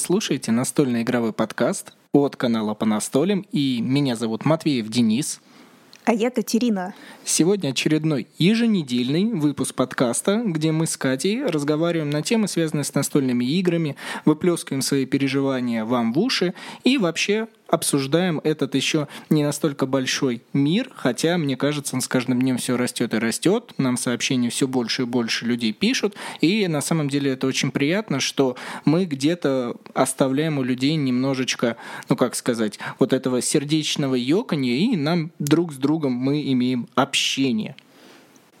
Слушаете настольный игровой подкаст от канала по настолям, и меня зовут Матвеев Денис. А я Катерина. Сегодня очередной еженедельный выпуск подкаста, где мы с Катей разговариваем на темы, связанные с настольными играми, выплескиваем свои переживания вам в уши и вообще обсуждаем этот еще не настолько большой мир, хотя, мне кажется, он с каждым днем все растет и растет, нам сообщения все больше и больше людей пишут, и на самом деле это очень приятно, что мы где-то оставляем у людей немножечко, ну как сказать, вот этого сердечного ёканья, и нам друг с другом мы имеем общение.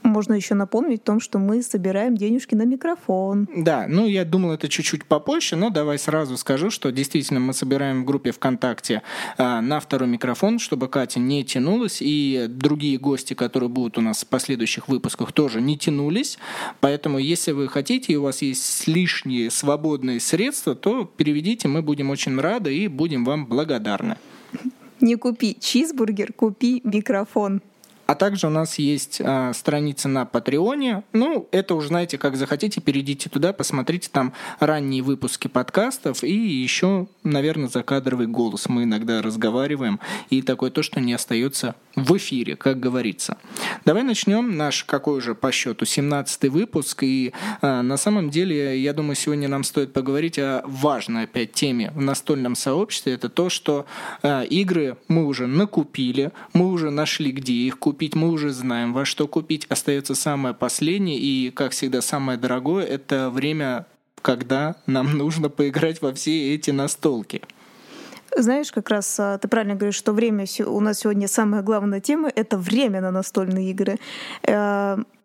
Можно еще напомнить о том, что мы собираем денежки на микрофон. Да, ну я думал это чуть-чуть попозже, но давай сразу скажу, что действительно мы собираем в группе ВКонтакте а, на второй микрофон, чтобы Катя не тянулась, и другие гости, которые будут у нас в последующих выпусках, тоже не тянулись. Поэтому, если вы хотите и у вас есть лишние свободные средства, то переведите, мы будем очень рады и будем вам благодарны. Не купи чизбургер, купи микрофон. А также у нас есть а, страница на Патреоне. Ну, это уже знаете, как захотите, перейдите туда, посмотрите там ранние выпуски подкастов и еще, наверное, закадровый голос. Мы иногда разговариваем, и такое то, что не остается в эфире, как говорится. Давай начнем наш, какой уже по счету, 17 выпуск. И а, на самом деле, я думаю, сегодня нам стоит поговорить о важной опять теме в настольном сообществе. Это то, что а, игры мы уже накупили, мы уже нашли, где их купить купить, мы уже знаем, во что купить. Остается самое последнее и, как всегда, самое дорогое — это время, когда нам нужно поиграть во все эти настолки. Знаешь, как раз а, ты правильно говоришь, что время у нас сегодня самая главная тема — это время на настольные игры.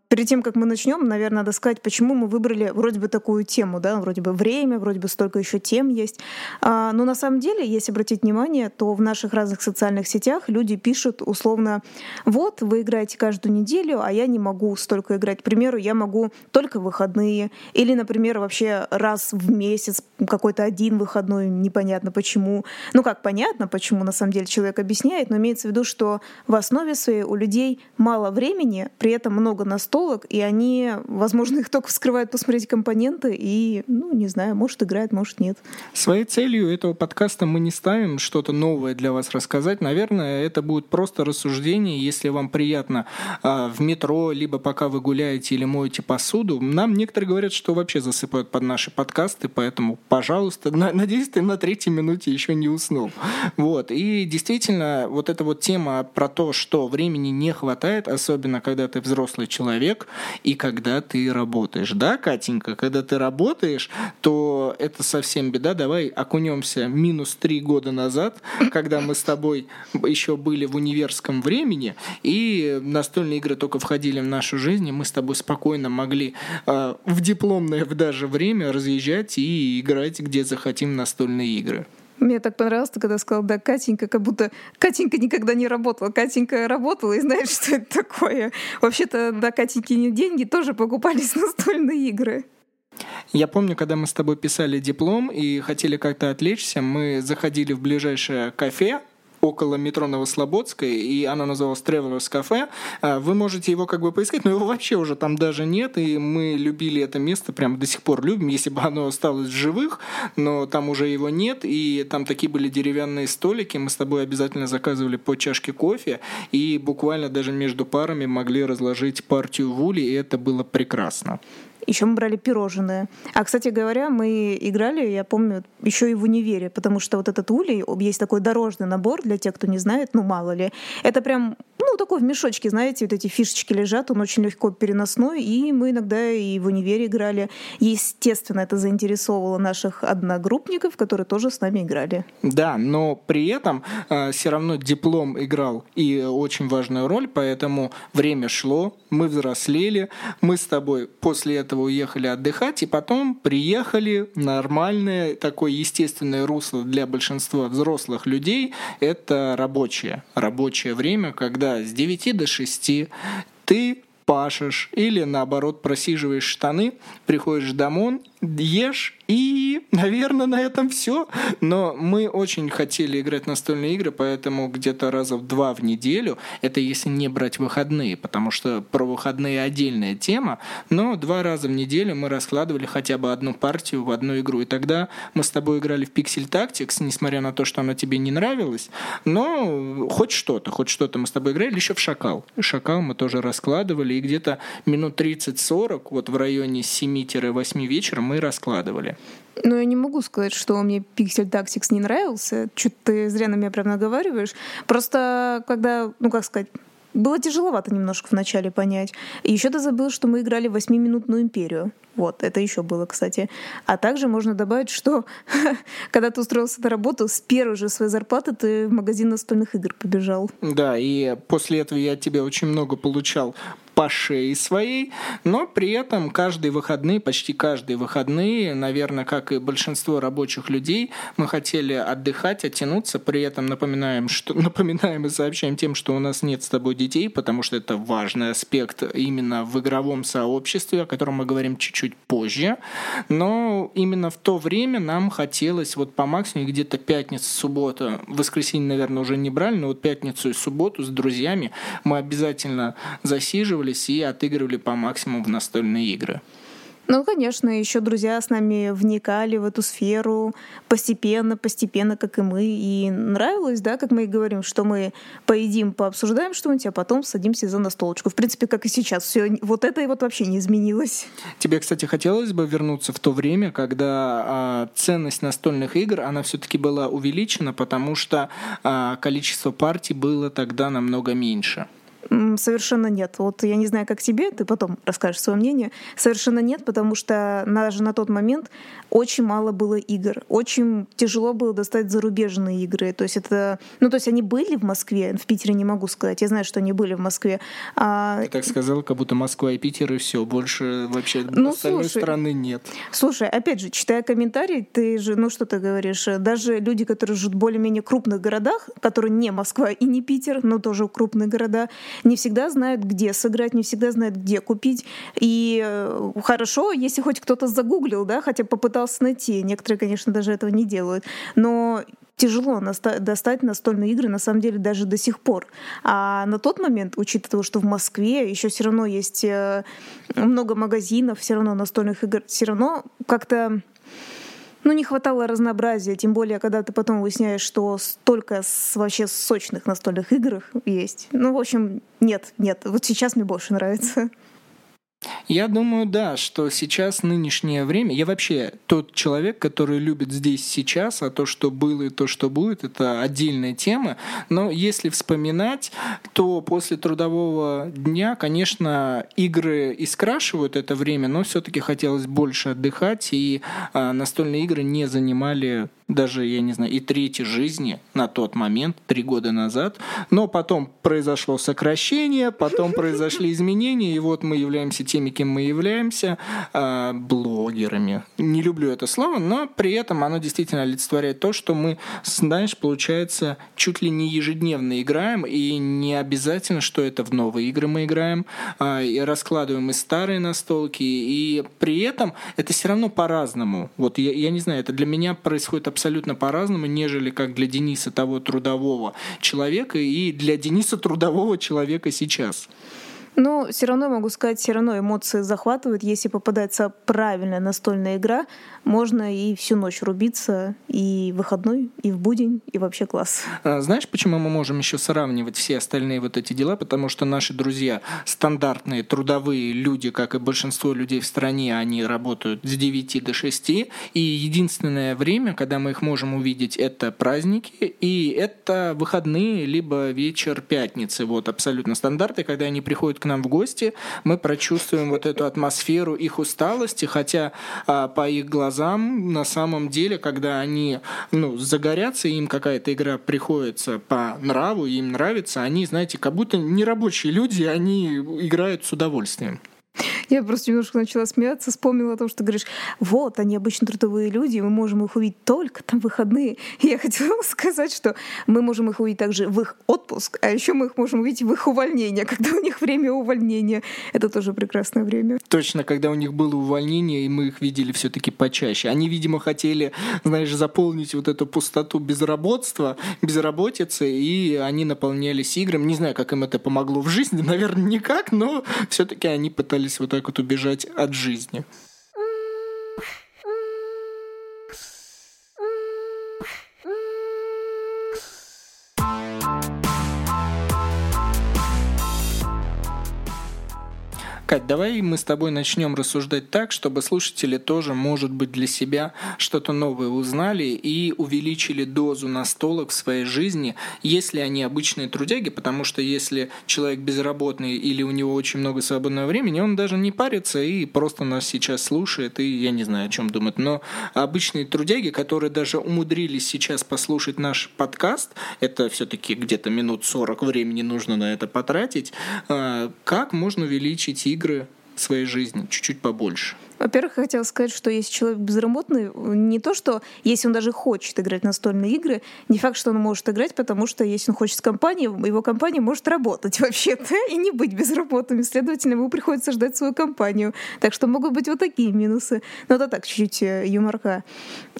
Перед тем, как мы начнем, наверное, надо сказать, почему мы выбрали вроде бы такую тему, да, вроде бы время, вроде бы столько еще тем есть. А, но на самом деле, если обратить внимание, то в наших разных социальных сетях люди пишут условно, вот, вы играете каждую неделю, а я не могу столько играть. К примеру, я могу только выходные. Или, например, вообще раз в месяц какой-то один выходной, непонятно почему. Ну как, понятно, почему на самом деле человек объясняет, но имеется в виду, что в основе своей у людей мало времени, при этом много настроек, столок, и они, возможно, их только вскрывают посмотреть компоненты, и, ну, не знаю, может, играет, может, нет. Своей целью этого подкаста мы не ставим что-то новое для вас рассказать. Наверное, это будет просто рассуждение, если вам приятно а, в метро, либо пока вы гуляете или моете посуду. Нам некоторые говорят, что вообще засыпают под наши подкасты, поэтому, пожалуйста, на, надеюсь, ты на третьей минуте еще не уснул. Вот. И действительно, вот эта вот тема про то, что времени не хватает, особенно когда ты взрослый человек, человек и когда ты работаешь. Да, Катенька, когда ты работаешь, то это совсем беда. Давай окунемся минус три года назад, когда мы с тобой еще были в универском времени, и настольные игры только входили в нашу жизнь, и мы с тобой спокойно могли э, в дипломное даже время разъезжать и играть, где захотим настольные игры. Мне так понравилось, когда сказал, да, Катенька, как будто Катенька никогда не работала. Катенька работала и знает, что это такое. Вообще-то на Катенькине деньги тоже покупались настольные игры. Я помню, когда мы с тобой писали диплом и хотели как-то отвлечься, мы заходили в ближайшее кафе, около метро Новослободской, и она называлась Travelers Cafe. А, вы можете его как бы поискать, но его вообще уже там даже нет, и мы любили это место, прям до сих пор любим, если бы оно осталось живых, но там уже его нет, и там такие были деревянные столики, мы с тобой обязательно заказывали по чашке кофе, и буквально даже между парами могли разложить партию вули, и это было прекрасно. Еще мы брали пирожные. А, кстати говоря, мы играли, я помню, еще и в универе, потому что вот этот улей, есть такой дорожный набор для тех, кто не знает, ну мало ли. Это прям, ну такой в мешочке, знаете, вот эти фишечки лежат, он очень легко переносной, и мы иногда и в универе играли. Естественно, это заинтересовало наших одногруппников, которые тоже с нами играли. Да, но при этом э, все равно диплом играл и очень важную роль, поэтому время шло, мы взрослели, мы с тобой после этого уехали отдыхать, и потом приехали нормальное, такое естественное русло для большинства взрослых людей – это рабочее. Рабочее время, когда с 9 до 6 ты пашешь или наоборот просиживаешь штаны, приходишь домой, ешь и наверное, на этом все. Но мы очень хотели играть настольные игры, поэтому где-то раза в два в неделю, это если не брать выходные, потому что про выходные отдельная тема, но два раза в неделю мы раскладывали хотя бы одну партию в одну игру. И тогда мы с тобой играли в Pixel Tactics, несмотря на то, что она тебе не нравилась, но хоть что-то, хоть что-то мы с тобой играли, еще в Шакал. Шакал мы тоже раскладывали, и где-то минут 30-40, вот в районе 7-8 вечера мы раскладывали. Ну, я не могу сказать, что мне Pixel Tactics не нравился. Чуть ты зря на меня прям наговариваешь. Просто когда, ну как сказать, было тяжеловато немножко вначале понять. И еще ты забыл, что мы играли в 8-минутную империю. Вот, это еще было, кстати. А также можно добавить, что когда ты устроился на работу, с первой же своей зарплаты ты в магазин настольных игр побежал. Да, и после этого я от тебя очень много получал по шее своей, но при этом каждые выходные, почти каждые выходные, наверное, как и большинство рабочих людей, мы хотели отдыхать, оттянуться, при этом напоминаем, что, напоминаем и сообщаем тем, что у нас нет с тобой детей, потому что это важный аспект именно в игровом сообществе, о котором мы говорим чуть-чуть позже, но именно в то время нам хотелось вот по максимуму где-то пятница, суббота, воскресенье, наверное, уже не брали, но вот пятницу и субботу с друзьями мы обязательно засиживали вкладывались и отыгрывали по максимуму в настольные игры. Ну, конечно, еще друзья с нами вникали в эту сферу постепенно, постепенно, как и мы. И нравилось, да, как мы и говорим, что мы поедим, пообсуждаем что-нибудь, а потом садимся за настолочку. В принципе, как и сейчас. Все вот это и вот вообще не изменилось. Тебе, кстати, хотелось бы вернуться в то время, когда а, ценность настольных игр, она все-таки была увеличена, потому что а, количество партий было тогда намного меньше. Совершенно нет. Вот я не знаю, как тебе, ты потом расскажешь свое мнение. Совершенно нет, потому что даже на тот момент очень мало было игр. Очень тяжело было достать зарубежные игры. То есть это, ну то есть они были в Москве, в Питере не могу сказать. Я знаю, что они были в Москве. А... Ты так сказал, как будто Москва и Питер и все, больше вообще ну, остальной слушай, страны нет. Слушай, опять же, читая комментарии, ты же, ну что ты говоришь, даже люди, которые живут в более-менее крупных городах, которые не Москва и не Питер, но тоже крупные города, не всегда знают, где сыграть, не всегда знают, где купить. И э, хорошо, если хоть кто-то загуглил, да, хотя попытался найти. Некоторые, конечно, даже этого не делают. Но тяжело достать настольные игры, на самом деле, даже до сих пор. А на тот момент, учитывая что в Москве еще все равно есть э, много магазинов, все равно настольных игр, все равно как-то ну, не хватало разнообразия, тем более, когда ты потом выясняешь, что столько вообще сочных настольных игр есть. Ну, в общем, нет, нет. Вот сейчас мне больше нравится. Я думаю, да, что сейчас нынешнее время, я вообще тот человек, который любит здесь сейчас, а то, что было и то, что будет, это отдельная тема. Но если вспоминать, то после трудового дня, конечно, игры искрашивают это время, но все-таки хотелось больше отдыхать, и а, настольные игры не занимали даже, я не знаю, и третьей жизни на тот момент, три года назад. Но потом произошло сокращение, потом произошли изменения, и вот мы являемся теми, кем мы являемся, э, блогерами. Не люблю это слово, но при этом оно действительно олицетворяет то, что мы, знаешь, получается, чуть ли не ежедневно играем, и не обязательно, что это в новые игры мы играем, э, и раскладываем и старые настолки, и при этом это все равно по-разному. Вот я, я не знаю, это для меня происходит абсолютно по-разному, нежели как для Дениса того трудового человека и для Дениса трудового человека сейчас. Но все равно могу сказать, все равно эмоции захватывают. Если попадается правильная настольная игра, можно и всю ночь рубиться, и в выходной, и в будень, и вообще класс. А, знаешь, почему мы можем еще сравнивать все остальные вот эти дела? Потому что наши друзья, стандартные трудовые люди, как и большинство людей в стране, они работают с 9 до 6, и единственное время, когда мы их можем увидеть, это праздники, и это выходные, либо вечер пятницы. Вот абсолютно стандарты, когда они приходят нам в гости, мы прочувствуем вот эту атмосферу их усталости, хотя а, по их глазам на самом деле, когда они ну, загорятся, им какая-то игра приходится по нраву, им нравится, они, знаете, как будто не рабочие люди, они играют с удовольствием. Я просто немножко начала смеяться, вспомнила о том, что говоришь, вот, они обычно трудовые люди, мы можем их увидеть только там выходные. И я хотела сказать, что мы можем их увидеть также в их отпуск, а еще мы их можем увидеть в их увольнение, когда у них время увольнения. Это тоже прекрасное время. Точно, когда у них было увольнение, и мы их видели все-таки почаще. Они, видимо, хотели, знаешь, заполнить вот эту пустоту безработства, безработицы, и они наполнялись играми. Не знаю, как им это помогло в жизни, наверное, никак, но все-таки они пытались вот так вот убежать от жизни. Кать, давай мы с тобой начнем рассуждать так, чтобы слушатели тоже, может быть, для себя что-то новое узнали и увеличили дозу настолок в своей жизни, если они обычные трудяги, потому что если человек безработный или у него очень много свободного времени, он даже не парится и просто нас сейчас слушает, и я не знаю, о чем думает. Но обычные трудяги, которые даже умудрились сейчас послушать наш подкаст, это все-таки где-то минут 40 времени нужно на это потратить, а, как можно увеличить игры своей жизни чуть-чуть побольше. Во-первых, хотела сказать, что если человек безработный, не то, что если он даже хочет играть настольные игры, не факт, что он может играть, потому что если он хочет с компанией, его компания может работать вообще-то и не быть безработным. Следовательно, ему приходится ждать свою компанию. Так что могут быть вот такие минусы. Но это так, чуть-чуть э, юморка.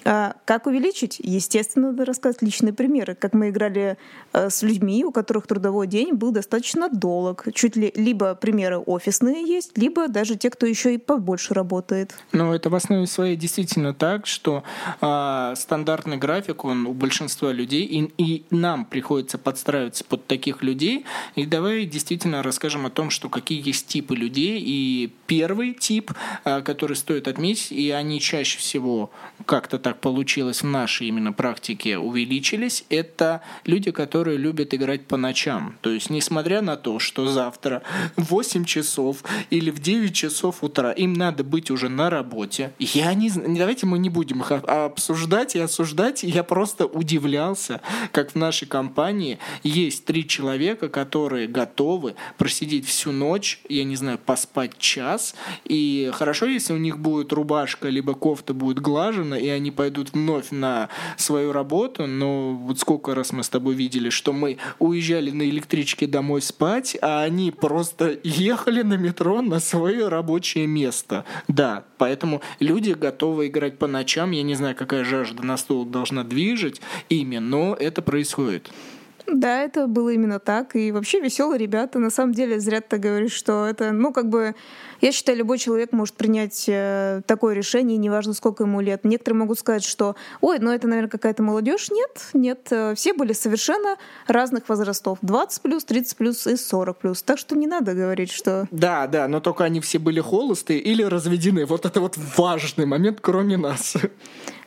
А как увеличить? Естественно, надо рассказать личные примеры. Как мы играли э, с людьми, у которых трудовой день был достаточно долг. Чуть ли либо примеры офисные есть, либо даже те, кто еще и побольше работает работает. Ну, это в основе своей действительно так, что э, стандартный график, он у большинства людей, и, и нам приходится подстраиваться под таких людей. И давай действительно расскажем о том, что какие есть типы людей. И первый тип, э, который стоит отметить, и они чаще всего как-то так получилось в нашей именно практике увеличились, это люди, которые любят играть по ночам. То есть, несмотря на то, что завтра в 8 часов или в 9 часов утра им надо быть уже на работе. Я не знаю, давайте мы не будем их обсуждать и осуждать. Я просто удивлялся, как в нашей компании есть три человека, которые готовы просидеть всю ночь, я не знаю, поспать час. И хорошо, если у них будет рубашка либо кофта будет глажена, и они пойдут вновь на свою работу. Но вот сколько раз мы с тобой видели, что мы уезжали на электричке домой спать, а они просто ехали на метро на свое рабочее место. Да, да, поэтому люди готовы играть по ночам. Я не знаю, какая жажда на стол должна движить ими, но это происходит. Да, это было именно так. И вообще веселые ребята. На самом деле, зря ты говоришь, что это, ну, как бы, я считаю, любой человек может принять э, такое решение, неважно, сколько ему лет. Некоторые могут сказать, что, ой, ну, это, наверное, какая-то молодежь. Нет, нет. Э, все были совершенно разных возрастов. 20 плюс, 30 плюс и 40 плюс. Так что не надо говорить, что... Да, да, но только они все были холостые или разведены. Вот это вот важный момент, кроме нас.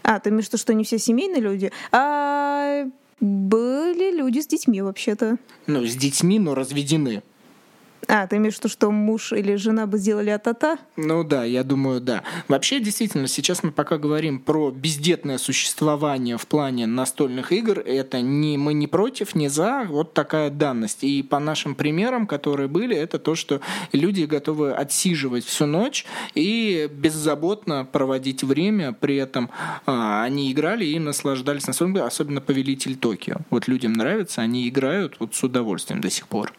А, ты имеешь в виду, что они все семейные люди? А были люди с детьми вообще-то. Ну, с детьми, но разведены. А, ты имеешь в виду, что муж или жена бы сделали атата? Ну да, я думаю, да. Вообще, действительно, сейчас мы пока говорим про бездетное существование в плане настольных игр. Это не мы не против, не за, вот такая данность. И по нашим примерам, которые были, это то, что люди готовы отсиживать всю ночь и беззаботно проводить время, при этом а, они играли и наслаждались, особенно, особенно Повелитель Токио. Вот людям нравится, они играют вот с удовольствием до сих пор.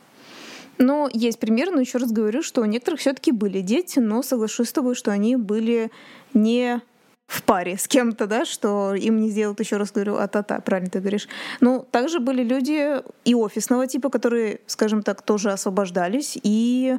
Но есть пример, но еще раз говорю, что у некоторых все-таки были дети, но соглашусь с тобой, что они были не в паре с кем-то, да, что им не сделают, еще раз говорю, а-та-та, правильно ты говоришь. Ну, также были люди и офисного типа, которые, скажем так, тоже освобождались и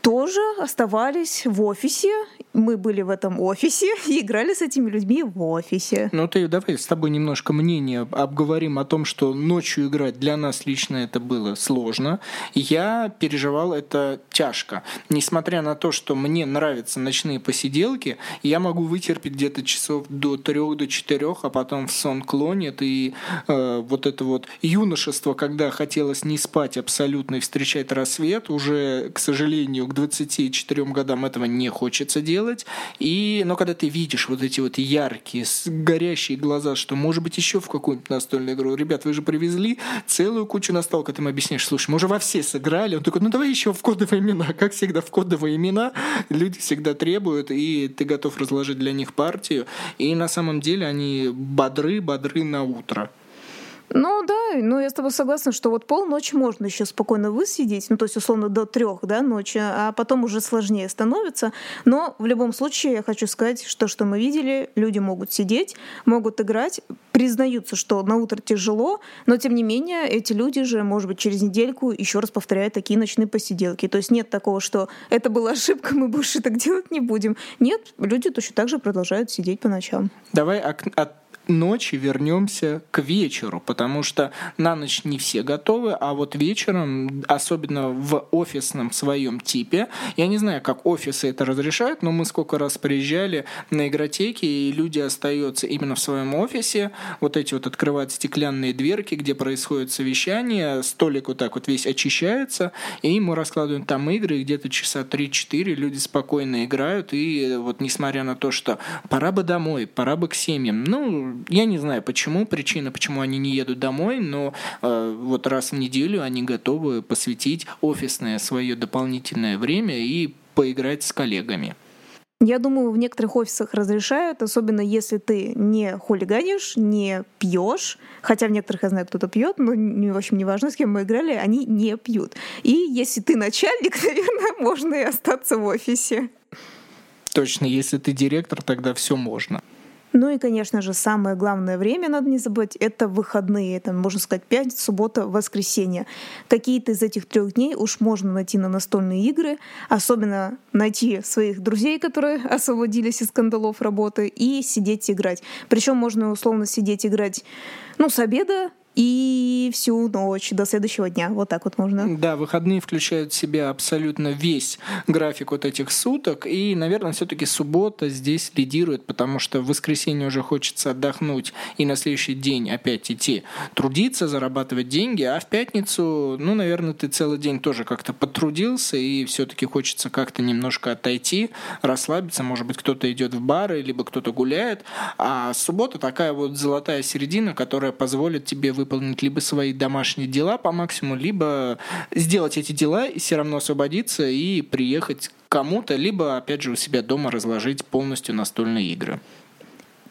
тоже оставались в офисе. Мы были в этом офисе и играли с этими людьми в офисе. Ну ты давай с тобой немножко мнение обговорим о том, что ночью играть для нас лично это было сложно. Я переживал это тяжко. Несмотря на то, что мне нравятся ночные посиделки, я могу вытерпеть где-то часов до трех, до четырех, а потом в сон клонит. И э, вот это вот юношество, когда хотелось не спать абсолютно и встречать рассвет, уже, к сожалению, сожалению, к 24 годам этого не хочется делать. И, но когда ты видишь вот эти вот яркие, горящие глаза, что может быть еще в какую-нибудь настольную игру, ребят, вы же привезли целую кучу настолок, а ты им объясняешь, слушай, мы уже во все сыграли. Он такой, ну давай еще в кодовые имена. Как всегда, в кодовые имена люди всегда требуют, и ты готов разложить для них партию. И на самом деле они бодры, бодры на утро. Ну да, ну я с тобой согласна, что вот полночи можно еще спокойно высидеть, ну то есть условно до трех да, ночи, а потом уже сложнее становится. Но в любом случае я хочу сказать, что что мы видели, люди могут сидеть, могут играть, признаются, что на утро тяжело, но тем не менее эти люди же, может быть, через недельку еще раз повторяют такие ночные посиделки. То есть нет такого, что это была ошибка, мы больше так делать не будем. Нет, люди точно так же продолжают сидеть по ночам. Давай от ночи вернемся к вечеру, потому что на ночь не все готовы, а вот вечером, особенно в офисном своем типе, я не знаю, как офисы это разрешают, но мы сколько раз приезжали на игротеки, и люди остаются именно в своем офисе, вот эти вот открывают стеклянные дверки, где происходит совещание, столик вот так вот весь очищается, и мы раскладываем там игры, где-то часа 3-4 люди спокойно играют, и вот несмотря на то, что пора бы домой, пора бы к семьям, ну, я не знаю, почему, причина, почему они не едут домой, но э, вот раз в неделю они готовы посвятить офисное свое дополнительное время и поиграть с коллегами. Я думаю, в некоторых офисах разрешают, особенно если ты не хулиганишь, не пьешь. Хотя в некоторых, я знаю, кто-то пьет, но в общем, неважно, с кем мы играли, они не пьют. И если ты начальник, наверное, можно и остаться в офисе. Точно, если ты директор, тогда все можно. Ну и, конечно же, самое главное время, надо не забывать, это выходные. Это, можно сказать, пятница, суббота, воскресенье. Какие-то из этих трех дней уж можно найти на настольные игры, особенно найти своих друзей, которые освободились из скандалов работы, и сидеть играть. Причем можно условно сидеть играть ну, с обеда и всю ночь до следующего дня. Вот так вот можно. Да, выходные включают в себя абсолютно весь график вот этих суток. И, наверное, все-таки суббота здесь лидирует, потому что в воскресенье уже хочется отдохнуть и на следующий день опять идти трудиться, зарабатывать деньги, а в пятницу, ну, наверное, ты целый день тоже как-то потрудился, и все-таки хочется как-то немножко отойти, расслабиться. Может быть, кто-то идет в бары, либо кто-то гуляет. А суббота такая вот золотая середина, которая позволит тебе выполнить либо свои домашние дела по максимуму, либо сделать эти дела и все равно освободиться и приехать к кому-то, либо, опять же, у себя дома разложить полностью настольные игры.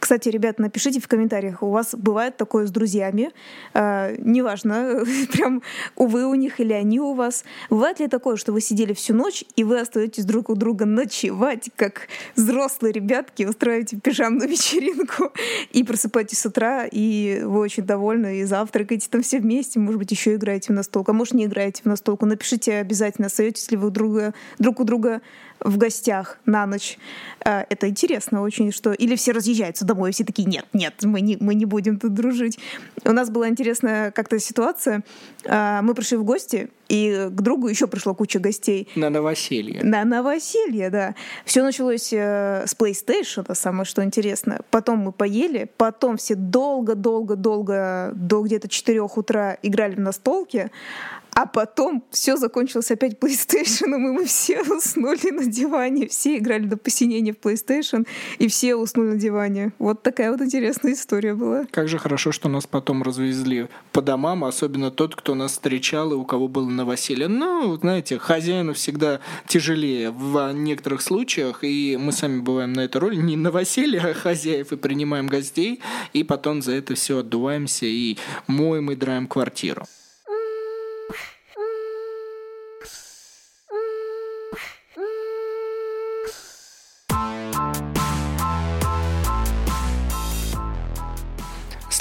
Кстати, ребят, напишите в комментариях, у вас бывает такое с друзьями, э, неважно, прям увы у них или они у вас. Бывает ли такое, что вы сидели всю ночь, и вы остаетесь друг у друга ночевать, как взрослые ребятки, устраиваете пижамную вечеринку, и просыпаетесь с утра, и вы очень довольны, и завтракаете там все вместе, может быть, еще играете в настолку, а может, не играете в настолку. Напишите обязательно, остаетесь ли вы друга, друг у друга в гостях на ночь. Э, это интересно очень, что... Или все разъезжаются домой, и все такие, нет, нет, мы не, мы не будем тут дружить. У нас была интересная как-то ситуация. Э, мы пришли в гости, и к другу еще пришло куча гостей. На новоселье. На новоселье, да. Все началось э, с PlayStation, самое что интересно. Потом мы поели, потом все долго-долго-долго до где-то 4 утра играли в настолки, а потом все закончилось опять PlayStation, и мы все уснули на диване, все играли до посинения в PlayStation, и все уснули на диване. Вот такая вот интересная история была. Как же хорошо, что нас потом развезли по домам, особенно тот, кто нас встречал и у кого было новоселье. Ну, знаете, хозяину всегда тяжелее в некоторых случаях, и мы сами бываем на этой роли не новоселье, а хозяев, и принимаем гостей, и потом за это все отдуваемся и моем и драем квартиру.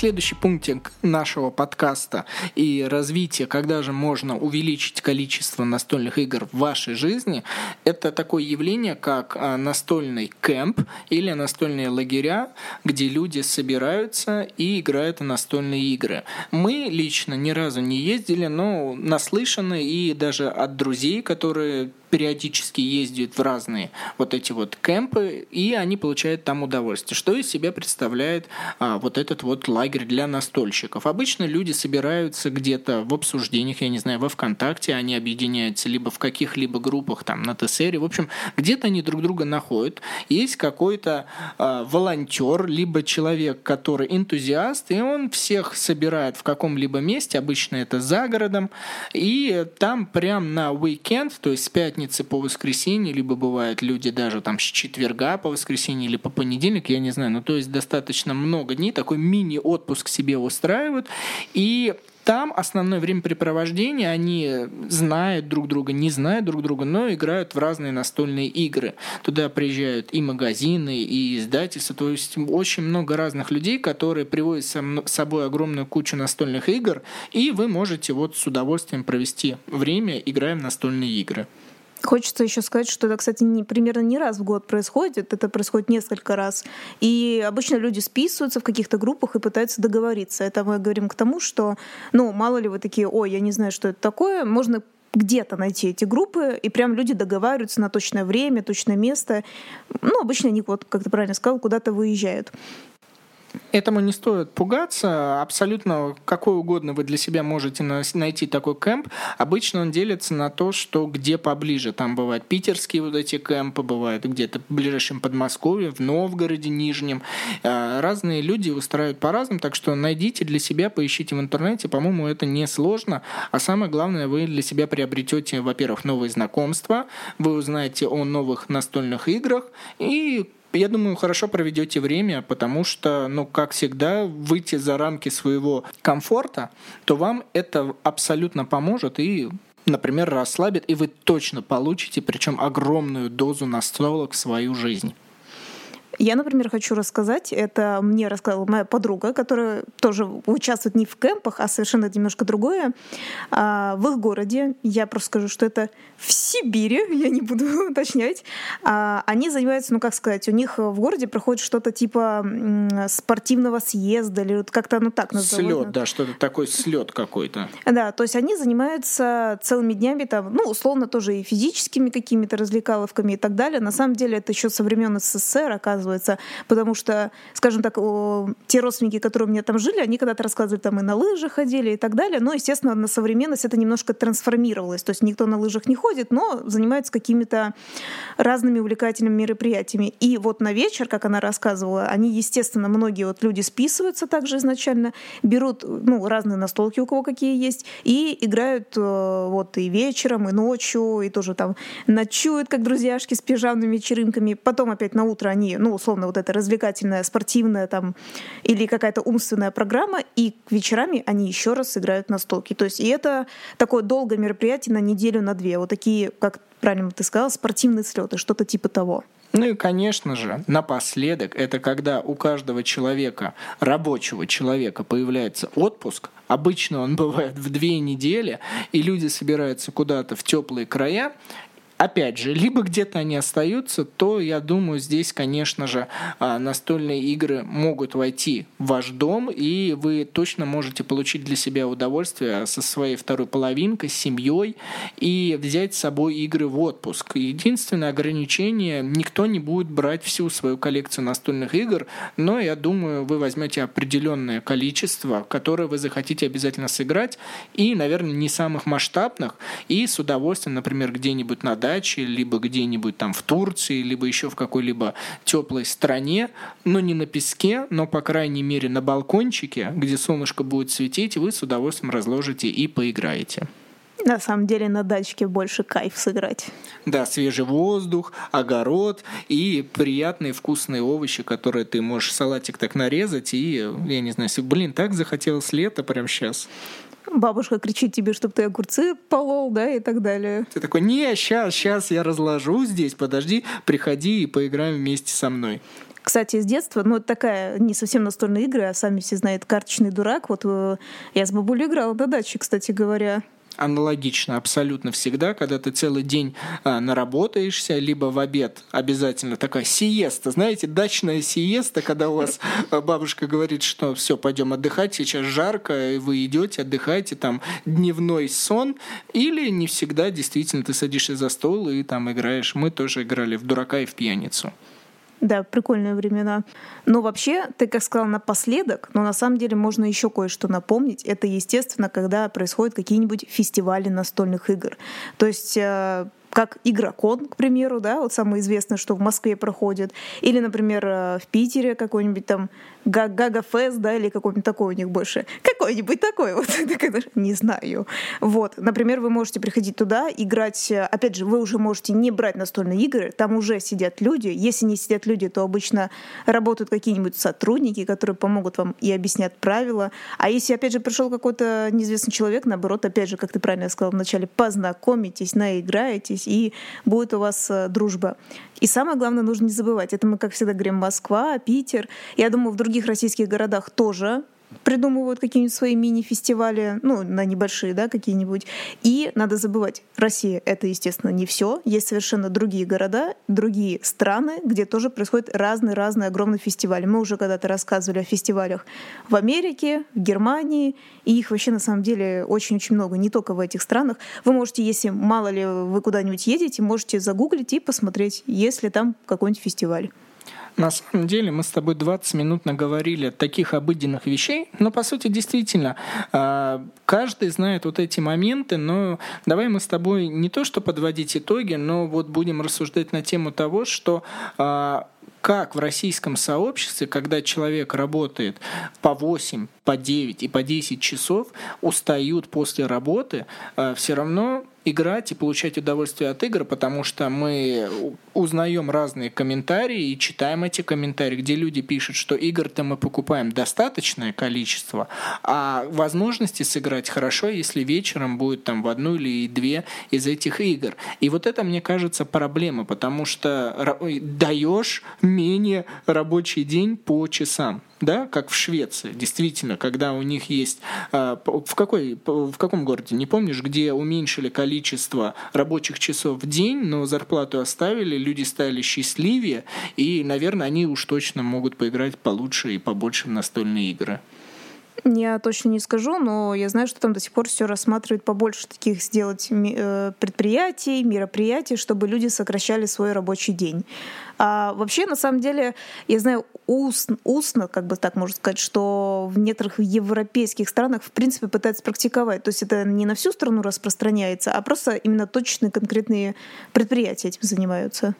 Следующий пунктик нашего подкаста и развития, когда же можно увеличить количество настольных игр в вашей жизни, это такое явление, как а, настольный кемп или настольные лагеря, где люди собираются и играют в настольные игры. Мы лично ни разу не ездили, но наслышаны и даже от друзей, которые периодически ездят в разные вот эти вот кемпы, и они получают там удовольствие. Что из себя представляет а, вот этот вот лагерь для настольщиков? Обычно люди собираются где-то в обсуждениях, я не знаю, во ВКонтакте, они объединяются либо в каких-либо группах, там, на ТСР, в общем, где-то они друг друга находят. Есть какой-то а, волонтер, либо человек, который энтузиаст, и он всех собирает в каком-либо месте, обычно это за городом, и там прям на уикенд, то есть с пятницы по воскресенье, либо бывают люди даже там с четверга по воскресенье или по понедельник, я не знаю, ну то есть достаточно много дней, такой мини-отпуск себе устраивают, и там основное времяпрепровождение, они знают друг друга, не знают друг друга, но играют в разные настольные игры. Туда приезжают и магазины, и издательства, то есть очень много разных людей, которые приводят с собой огромную кучу настольных игр, и вы можете вот с удовольствием провести время, играя в настольные игры. Хочется еще сказать, что это, кстати, не, примерно не раз в год происходит, это происходит несколько раз. И обычно люди списываются в каких-то группах и пытаются договориться. Это мы говорим к тому, что, ну, мало ли вы такие, ой, я не знаю, что это такое, можно где-то найти эти группы, и прям люди договариваются на точное время, точное место. Ну, обычно они, вот, как ты правильно сказал, куда-то выезжают. Этому не стоит пугаться. Абсолютно какой угодно вы для себя можете найти такой кемп. Обычно он делится на то, что где поближе. Там бывают питерские вот эти кемпы, бывают где-то в ближайшем Подмосковье, в Новгороде, Нижнем. А, разные люди устраивают по-разному, так что найдите для себя, поищите в интернете. По-моему, это не сложно. А самое главное, вы для себя приобретете, во-первых, новые знакомства, вы узнаете о новых настольных играх и я думаю, хорошо проведете время, потому что, ну, как всегда, выйти за рамки своего комфорта, то вам это абсолютно поможет и например, расслабит, и вы точно получите, причем огромную дозу настолок в свою жизнь. Я, например, хочу рассказать, это мне рассказала моя подруга, которая тоже участвует не в кемпах, а совершенно немножко другое. А, в их городе, я просто скажу, что это в Сибири, я не буду уточнять, а, они занимаются, ну как сказать, у них в городе проходит что-то типа спортивного съезда или вот как-то оно так называется. Слет, да, что-то такой слет какой-то. Да, то есть они занимаются целыми днями там, ну условно тоже и физическими какими-то развлекаловками и так далее. На самом деле это еще со времен СССР, оказывается, рассказывается, потому что, скажем так, те родственники, которые у меня там жили, они когда-то рассказывали, там и на лыжах ходили и так далее, но, естественно, на современность это немножко трансформировалось, то есть никто на лыжах не ходит, но занимается какими-то разными увлекательными мероприятиями. И вот на вечер, как она рассказывала, они, естественно, многие вот люди списываются также изначально, берут ну, разные настолки, у кого какие есть, и играют э, вот и вечером, и ночью, и тоже там ночуют, как друзьяшки с пижамными вечеринками. Потом опять на утро они, ну, условно, вот эта развлекательная, спортивная там или какая-то умственная программа, и вечерами они еще раз играют на столке. То есть и это такое долгое мероприятие на неделю, на две. Вот такие, как правильно ты сказала, спортивные слеты, что-то типа того. Ну и, конечно же, напоследок, это когда у каждого человека, рабочего человека, появляется отпуск. Обычно он бывает в две недели, и люди собираются куда-то в теплые края, опять же, либо где-то они остаются, то я думаю, здесь, конечно же, а, настольные игры могут войти в ваш дом, и вы точно можете получить для себя удовольствие со своей второй половинкой, с семьей, и взять с собой игры в отпуск. Единственное ограничение, никто не будет брать всю свою коллекцию настольных игр, но я думаю, вы возьмете определенное количество, которое вы захотите обязательно сыграть, и, наверное, не самых масштабных, и с удовольствием, например, где-нибудь на даче, либо где-нибудь там в Турции, либо еще в какой-либо теплой стране, но не на песке, но, по крайней мере, на балкончике, где солнышко будет светить, вы с удовольствием разложите и поиграете. На самом деле на дачке больше кайф сыграть. Да, свежий воздух, огород и приятные вкусные овощи, которые ты можешь салатик так нарезать и, я не знаю, блин, так захотелось лето прямо сейчас бабушка кричит тебе, чтобы ты огурцы полол, да, и так далее. Ты такой, не, сейчас, сейчас я разложу здесь, подожди, приходи и поиграем вместе со мной. Кстати, с детства, ну, это такая не совсем настольная игра, а сами все знают «Карточный дурак». Вот э, я с бабулей играла на даче, кстати говоря. Аналогично абсолютно всегда, когда ты целый день а, наработаешься, либо в обед обязательно такая сиеста, знаете, дачная сиеста, когда у вас а, бабушка говорит, что все, пойдем отдыхать, сейчас жарко, и вы идете, отдыхаете, там дневной сон, или не всегда действительно ты садишься за стол и там играешь. Мы тоже играли в дурака и в пьяницу. Да, прикольные времена. Но вообще, ты как сказал напоследок, но на самом деле можно еще кое-что напомнить. Это, естественно, когда происходят какие-нибудь фестивали настольных игр. То есть э, как Игрокон, к примеру, да, вот самое известное, что в Москве проходит, или, например, э, в Питере какой-нибудь там Гага Фест, да, или какой-нибудь такой у них больше. Какой-нибудь такой, вот, не знаю. Вот, например, вы можете приходить туда, играть, опять же, вы уже можете не брать настольные игры, там уже сидят люди, если не сидят люди, то обычно работают какие-нибудь сотрудники, которые помогут вам и объяснят правила, а если, опять же, пришел какой-то неизвестный человек, наоборот, опять же, как ты правильно сказал вначале, познакомитесь, наиграетесь, и будет у вас э, дружба. И самое главное, нужно не забывать, это мы, как всегда, говорим Москва, Питер. Я думаю, в других российских городах тоже придумывают какие-нибудь свои мини-фестивали, ну, на небольшие, да, какие-нибудь. И надо забывать, Россия — это, естественно, не все. Есть совершенно другие города, другие страны, где тоже происходят разные-разные огромные фестивали. Мы уже когда-то рассказывали о фестивалях в Америке, в Германии, и их вообще, на самом деле, очень-очень много, не только в этих странах. Вы можете, если мало ли вы куда-нибудь едете, можете загуглить и посмотреть, есть ли там какой-нибудь фестиваль. На самом деле мы с тобой 20 минут наговорили таких обыденных вещей, но по сути действительно а, каждый знает вот эти моменты, но давай мы с тобой не то что подводить итоги, но вот будем рассуждать на тему того, что а, как в российском сообществе, когда человек работает по 8, по 9 и по 10 часов, устают после работы, а, все равно играть и получать удовольствие от игр, потому что мы узнаем разные комментарии и читаем эти комментарии, где люди пишут, что игр-то мы покупаем достаточное количество, а возможности сыграть хорошо, если вечером будет там в одну или две из этих игр. И вот это, мне кажется, проблема, потому что даешь менее рабочий день по часам да, как в Швеции, действительно, когда у них есть а, в какой в каком городе, не помнишь, где уменьшили количество рабочих часов в день, но зарплату оставили, люди стали счастливее, и, наверное, они уж точно могут поиграть получше и побольше в настольные игры. Я точно не скажу, но я знаю, что там до сих пор все рассматривают побольше таких сделать э, предприятий, мероприятий, чтобы люди сокращали свой рабочий день. А вообще, на самом деле, я знаю устно, устно, как бы так можно сказать, что в некоторых европейских странах, в принципе, пытаются практиковать. То есть это не на всю страну распространяется, а просто именно точные конкретные предприятия этим занимаются.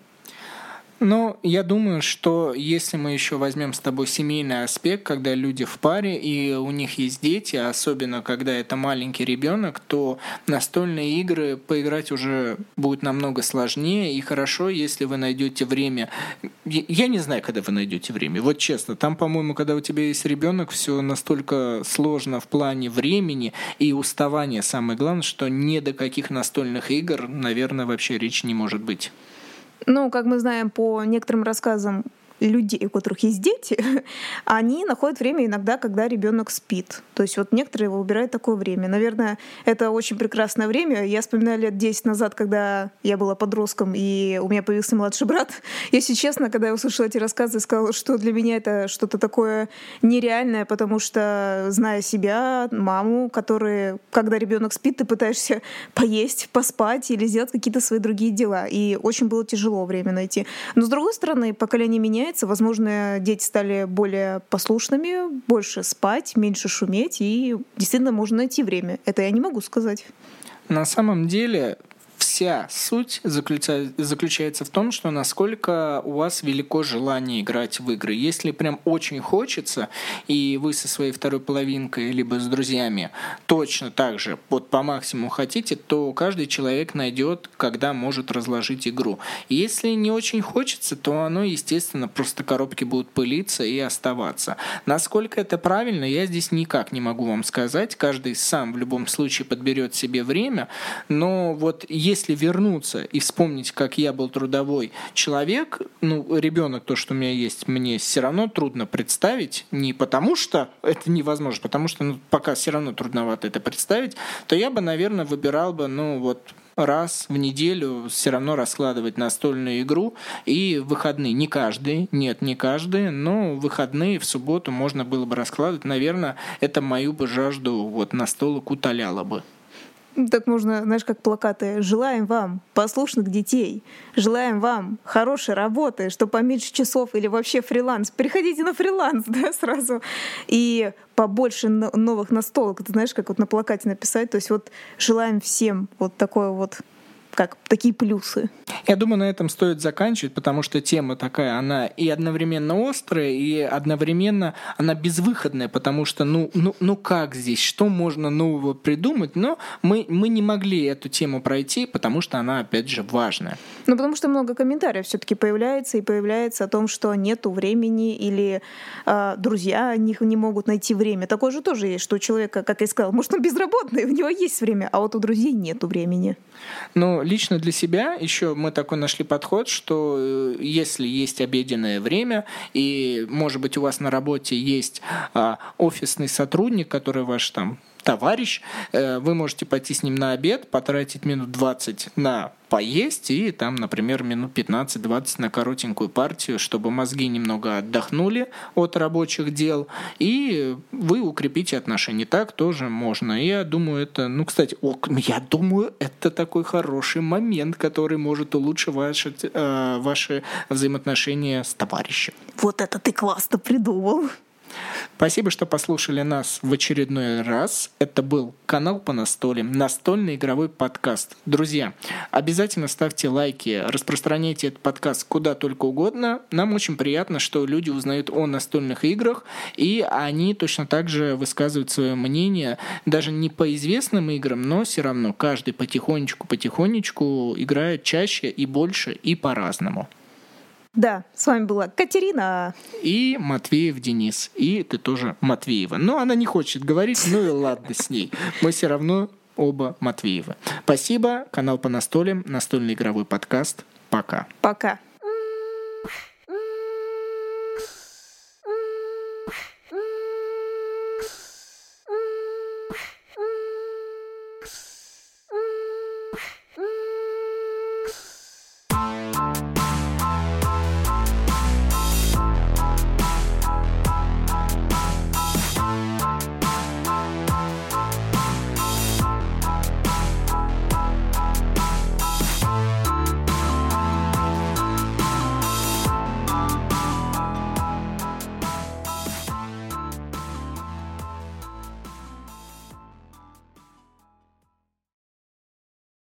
Ну, я думаю, что если мы еще возьмем с тобой семейный аспект, когда люди в паре и у них есть дети, особенно когда это маленький ребенок, то настольные игры поиграть уже будет намного сложнее. И хорошо, если вы найдете время. Я не знаю, когда вы найдете время. Вот честно, там, по-моему, когда у тебя есть ребенок, все настолько сложно в плане времени и уставания. Самое главное, что ни до каких настольных игр, наверное, вообще речь не может быть. Ну, как мы знаем по некоторым рассказам людей, у которых есть дети, они находят время иногда, когда ребенок спит. То есть вот некоторые выбирают такое время. Наверное, это очень прекрасное время. Я вспоминаю лет 10 назад, когда я была подростком, и у меня появился младший брат. Если честно, когда я услышала эти рассказы, сказала, что для меня это что-то такое нереальное, потому что, зная себя, маму, которые, когда ребенок спит, ты пытаешься поесть, поспать или сделать какие-то свои другие дела. И очень было тяжело время найти. Но, с другой стороны, поколение меняется, меняется. Возможно, дети стали более послушными, больше спать, меньше шуметь, и действительно можно найти время. Это я не могу сказать. На самом деле, вся суть заключается в том, что насколько у вас велико желание играть в игры. Если прям очень хочется, и вы со своей второй половинкой, либо с друзьями точно так же вот по максимуму хотите, то каждый человек найдет, когда может разложить игру. Если не очень хочется, то оно, естественно, просто коробки будут пылиться и оставаться. Насколько это правильно, я здесь никак не могу вам сказать. Каждый сам в любом случае подберет себе время, но вот если если вернуться и вспомнить, как я был трудовой человек, ну, ребенок, то, что у меня есть, мне все равно трудно представить, не потому что это невозможно, потому что ну, пока все равно трудновато это представить, то я бы, наверное, выбирал бы, ну, вот раз в неделю все равно раскладывать настольную игру и выходные. Не каждый, нет, не каждый, но выходные в субботу можно было бы раскладывать. Наверное, это мою бы жажду вот настолок утоляло бы. Так можно, знаешь, как плакаты. Желаем вам послушных детей. Желаем вам хорошей работы, что поменьше часов или вообще фриланс. Переходите на фриланс, да, сразу. И побольше новых настолок. Ты знаешь, как вот на плакате написать. То есть вот желаем всем вот такое вот как такие плюсы. Я думаю, на этом стоит заканчивать, потому что тема такая, она и одновременно острая, и одновременно она безвыходная, потому что, ну, ну, ну как здесь, что можно нового придумать, но мы, мы не могли эту тему пройти, потому что она, опять же, важная. Ну, потому что много комментариев все таки появляется, и появляется о том, что нету времени, или э, друзья не, не могут найти время. Такое же тоже есть, что у человека, как я сказала, может, он безработный, у него есть время, а вот у друзей нету времени. Ну, лично для себя еще мы такой нашли подход, что э, если есть обеденное время, и, может быть, у вас на работе есть а, офисный сотрудник, который ваш там товарищ, э, вы можете пойти с ним на обед, потратить минут 20 на поесть и там, например, минут 15-20 на коротенькую партию, чтобы мозги немного отдохнули от рабочих дел, и вы укрепите отношения. Так тоже можно. Я думаю, это, ну, кстати, я думаю, это такой хороший момент, который может улучшить ваши, э, ваши взаимоотношения с товарищем. Вот это ты классно придумал. Спасибо, что послушали нас в очередной раз. Это был канал по настолям, настольный игровой подкаст. Друзья, обязательно ставьте лайки, распространяйте этот подкаст куда только угодно. Нам очень приятно, что люди узнают о настольных играх, и они точно так же высказывают свое мнение, даже не по известным играм, но все равно каждый потихонечку-потихонечку играет чаще и больше и по-разному. Да, с вами была Катерина. И Матвеев Денис. И ты тоже Матвеева. Но она не хочет говорить, ну и ладно с ней. Мы все равно оба Матвеева. Спасибо. Канал по настолям. Настольный игровой подкаст. Пока. Пока.